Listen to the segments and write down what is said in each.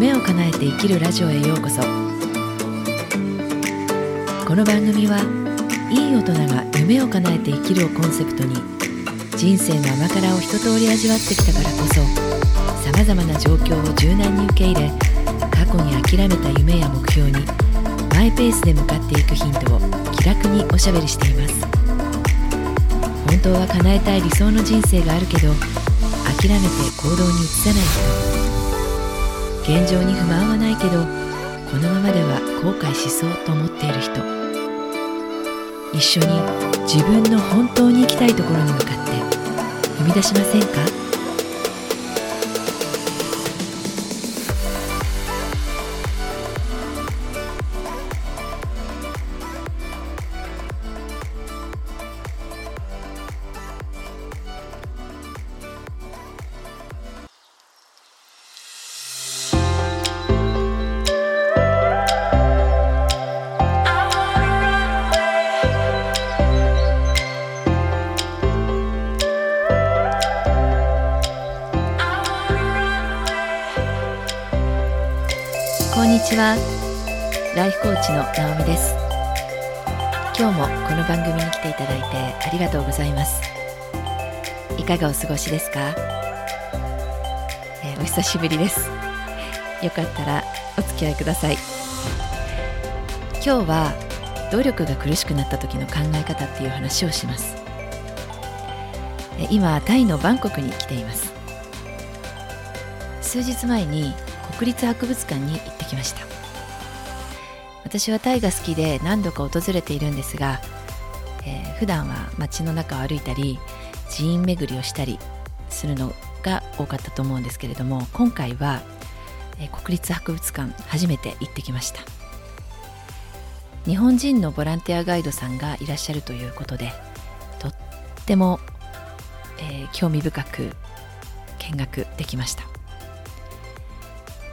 夢を叶えて生きるラジオへようこそ。この番組はいい大人が夢を叶えて生きるをコンセプトに人生の甘辛を一通り味わってきたからこそさまざまな状況を柔軟に受け入れ過去に諦めた夢や目標にマイペースで向かっていくヒントを気楽におしゃべりしています。本当は叶えたい理想の人生があるけど諦めて行動に移さない人。現状に不満はないけどこのままでは後悔しそうと思っている人。一緒に自分の本当に行きたいところに向かって踏み出しませんか？ちは。ライフコーチの直美です。今日もこの番組に来ていただいてありがとうございます。いかがお過ごしですか、えー、お久しぶりです。よかったらお付き合いください。今日は努力が苦しくなった時の考え方っていう話をします。今タイのバンコクに来ています。数日前に国立博物館に行ってきました。私はタイが好きで何度か訪れているんですが、えー、普段は街の中を歩いたり寺院巡りをしたりするのが多かったと思うんですけれども今回は、えー、国立博物館初めて行ってきました。日本人のボランティアガイドさんがいらっしゃるということでとっても、えー、興味深く見学できました。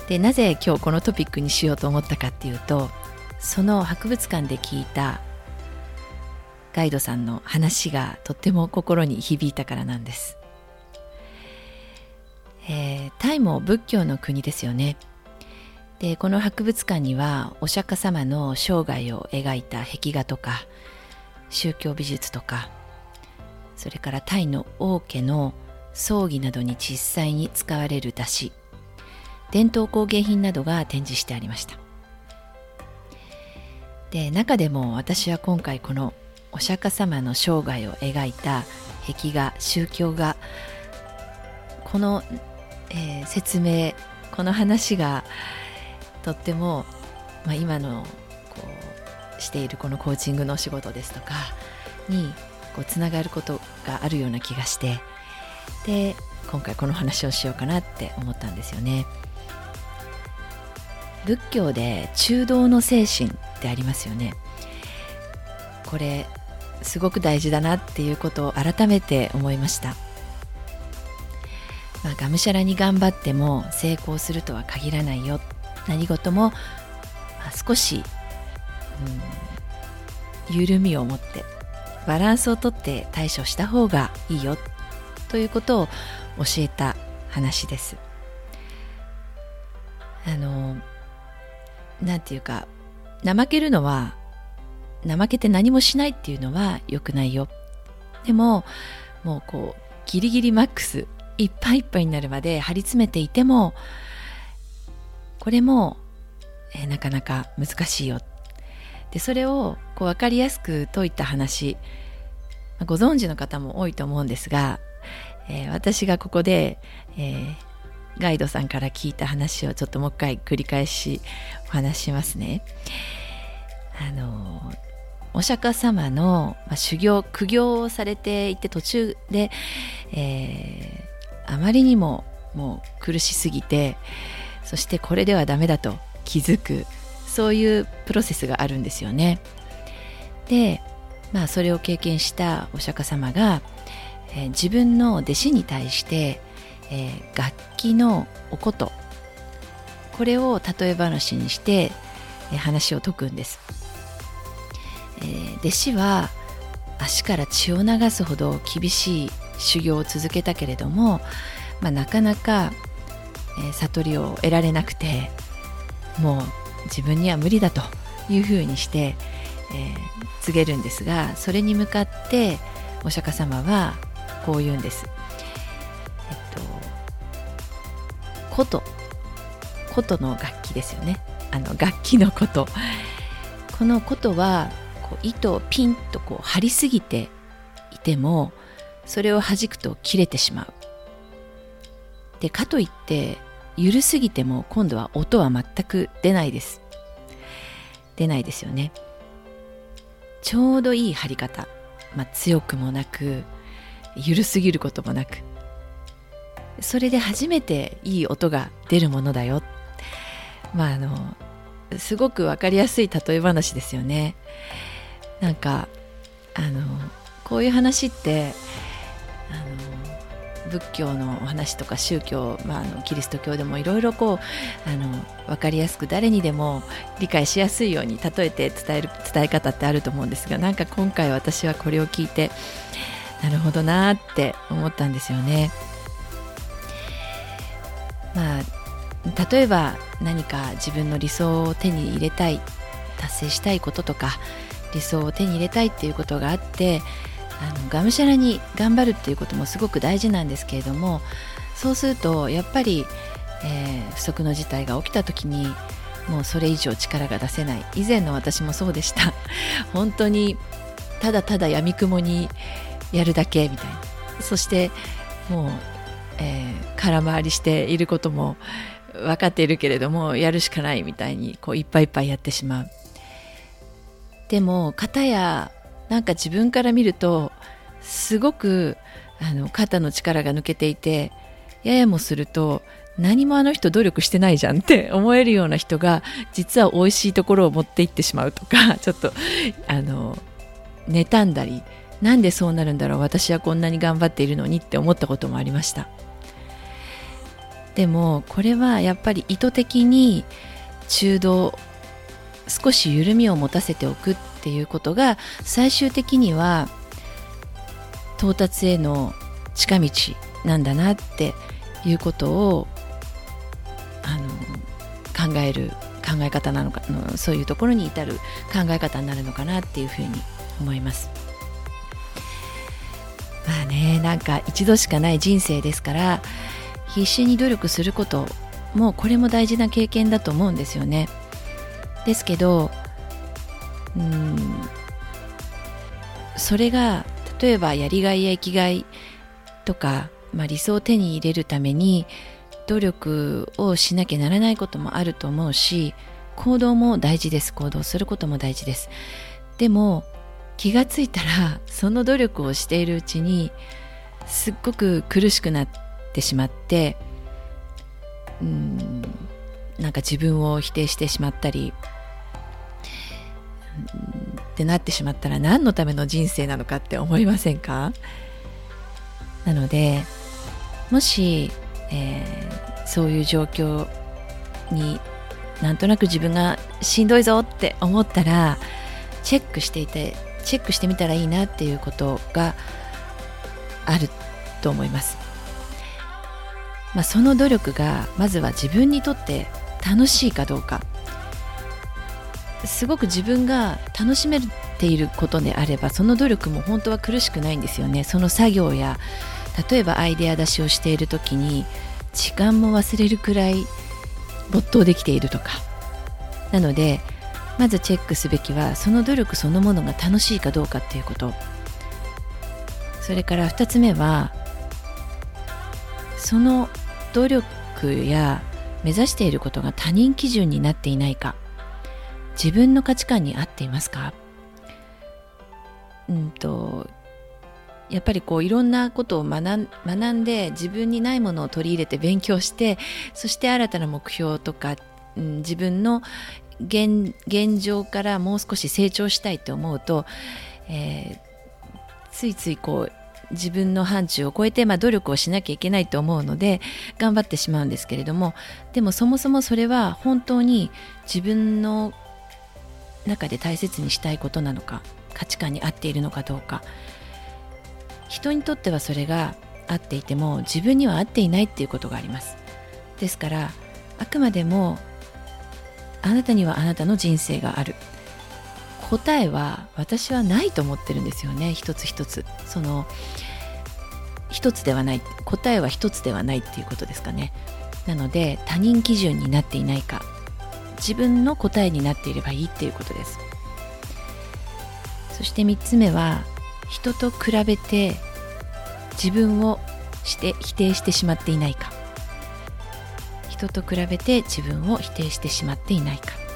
でなぜ今日このトピックにしようと思ったかっていうとその博物館で聞いたガイドさんの話がとっても心に響いたからなんです、えー、タイも仏教の国ですよね。でこの博物館にはお釈迦様の生涯を描いた壁画とか宗教美術とかそれからタイの王家の葬儀などに実際に使われる出汁伝統工芸品などが展示してありましたで中でも私は今回このお釈迦様の生涯を描いた壁画宗教画この、えー、説明この話がとっても、まあ、今のこうしているこのコーチングのお仕事ですとかにこうつながることがあるような気がしてで今回この話をしようかなって思ったんですよね。仏教で中道の精神ってありますよね。これすごく大事だなっていうことを改めて思いました、まあ、がむしゃらに頑張っても成功するとは限らないよ。何事も、まあ、少し、うん、緩みを持ってバランスをとって対処した方がいいよ。ということを教えた話です。あの何て言うか怠けるのは怠けて何もしないっていうのは良くないよ。でももうこうギリギリマックスいっぱいいっぱいになるまで張り詰めていてもこれも、えー、なかなか難しいよ。でそれをこう分かりやすく説いた話。ご存知の方も多いと思うんですが、えー、私がここで、えー、ガイドさんから聞いた話をちょっともう一回繰り返しお話しますね。あのお釈迦様の、修行苦行をされていて途中で、えー、あまりにももう苦しすぎてそしてこれではダメだと気づくそういうプロセスがあるんですよね。でまあそれを経験したお釈迦様が、えー、自分の弟子に対してえー、楽器のおことこれを例え話にして、えー、話を解くんです、えー、弟子は足から血を流すほど厳しい修行を続けたけれども、まあ、なかなか、え、悟りを得られなくてもう自分には無理だというふうにして、え、告げるんですがそれに向かってお釈迦様はこう言うんです。琴琴の楽器ですよね。あの楽器のこと。この琴はこう糸をピンとこう張りすぎていてもそれを弾くと切れてしまう。でかといって緩すぎても今度は音は全く出ないです。出ないですよね。ちょうどいい張り方、まあ、強くもなく緩すぎることもなく。それで初めていい音が出るものだよまああのすごく分かりやすい例え話ですよねなんかあのこういう話ってあの仏教のお話とか宗教、まあ、あのキリスト教でもいろいろこうあの分かりやすく誰にでも理解しやすいように例えて伝える伝え方ってあると思うんですがなんか今回私はこれを聞いてなるほどなって思ったんですよね。まあ例えば何か自分の理想を手に入れたい達成したいこととか理想を手に入れたいっていうことがあってあのがむしゃらに頑張るっていうこともすごく大事なんですけれどもそうするとやっぱり、えー、不測の事態が起きた時にもうそれ以上力が出せない。以前の私もそうでした。本当にただただやみくもにやるだけみたいな。そしてもう、えー、空回りしていることも分かっているけれどもやるしかないみたいにこういっぱいいっぱいやってしまう。でも肩やなんか自分から見るとすごくあの肩の力が抜けていてややもすると何もあの人努力してないじゃんって 思えるような人が実は美味しいところを持っていってしまうとか ちょっとあの妬んだりなんでそうなるんだろう私はこんなに頑張っているのにって思ったこともありました。でもこれはやっぱり意図的に中道少し緩みを持たせておくっていうことが最終的には到達への近道なんだなっていうことをあの考える考え方なのかそういうところに至る考え方になるのかなっていうふうに思います。まあねなんか一度しかない人生ですから必死に努力することもこれも大事な経験だと思うんですよね。ですけどうんそれが例えばやりがいや生きがいとか、まあ、理想を手に入れるために努力をしなきゃならないこともあると思うし行動も大事です行動することも大事ですでも気がついたらその努力をしているうちにすっごく苦しくなっててしまってうんなんか自分を否定してしまったりってなってしまったら何のための人生なのかって思いませんか？なのでもし、えー、そういう状況になんとなく自分がしんどいぞって思ったらチェックしていてチェックしてみたらいいなっていうことがあると思います。まあ、その努力がまずは自分にとって楽しいかどうか。すごく自分が楽しめていることであればその努力も本当は苦しくないんですよね。その作業や例えばアイデア出しをしている時に時間も忘れるくらい没頭できているとか。なのでまずチェックすべきはその努力そのものが楽しいかどうかっていうこと。それから2つ目はその努力や目指していることが他人基準になっていないか自分の価値観に合っていますか？うんとやっぱりこういろんなことを学んで自分にないものを取り入れて勉強してそして新たな目標とか、うん、自分の現現状からもう少し成長したいと思うと、えー、ついついこう自分の範疇を超えて、まあ、努力をしなきゃいけないと思うので頑張ってしまうんですけれどもでもそもそもそれは本当に自分の中で大切にしたいことなのか価値観に合っているのかどうか。人にとってはそれが合っていても自分には合っていないっていうことがあります。ですからあくまでもあなたにはあなたの人生がある。答えは私はないと思ってるんですよね。一つ一つ。その一つではない。答えは一つではないっていうことですかね。なので他人基準になっていないか。自分の答えになっていればいいっていうことです。そして3つ目は人と比べて自分をして否定してしまっていないか。人と比べて自分を否定してしまっていないか。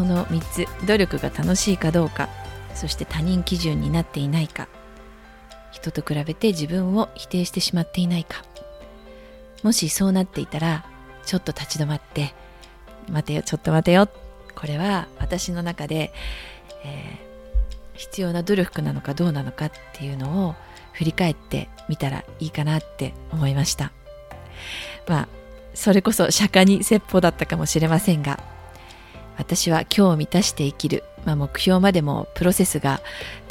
この3つ努力が楽しいかどうかそして他人基準になっていないか人と比べて自分を否定してしまっていないか。もしそうなっていたらちょっと立ち止まって待てよちょっと待てよこれは私の中で、えー、必要な努力なのかどうなのかっていうのを振り返ってみたらいいかなって思いました。まあそれこそ釈迦に説法だったかもしれませんが私は今日を満たして生きる、まあ、目標までもプロセスが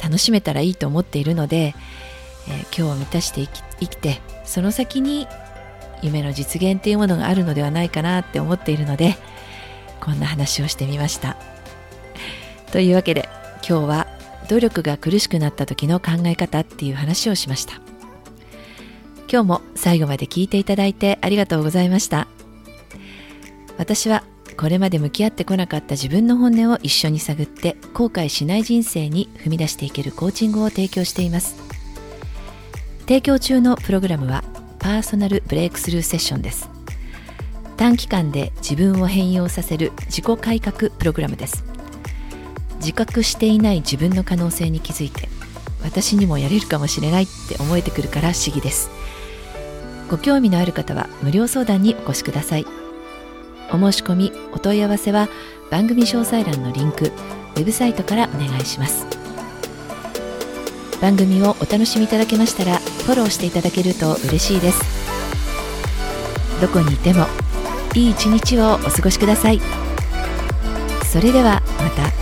楽しめたらいいと思っているので、えー、今日を満たして生きてその先に夢の実現っていうものがあるのではないかなって思っているのでこんな話をしてみました。というわけで今日は努力が苦しくなった時の考え方っていう話をしました。今日も最後まで聞いていただいてありがとうございました。私はこれまで向き合ってこなかった自分の本音を一緒に探って後悔しない人生に踏み出していけるコーチングを提供しています。提供中のプログラムはパーソナルブレイクスルーセッションです。短期間で自分を変容させる自己改革プログラムです。自覚していない自分の可能性に気づいて私にもやれるかもしれないって思えてくるから不思議です。ご興味のある方は無料相談にお越しください。お申し込みお問い合わせは番組詳細欄のリンクウェブサイトからお願いします。番組をお楽しみいただけましたらフォローしていただけると嬉しいです。どこにいてもいい一日をお過ごしください。それではまた。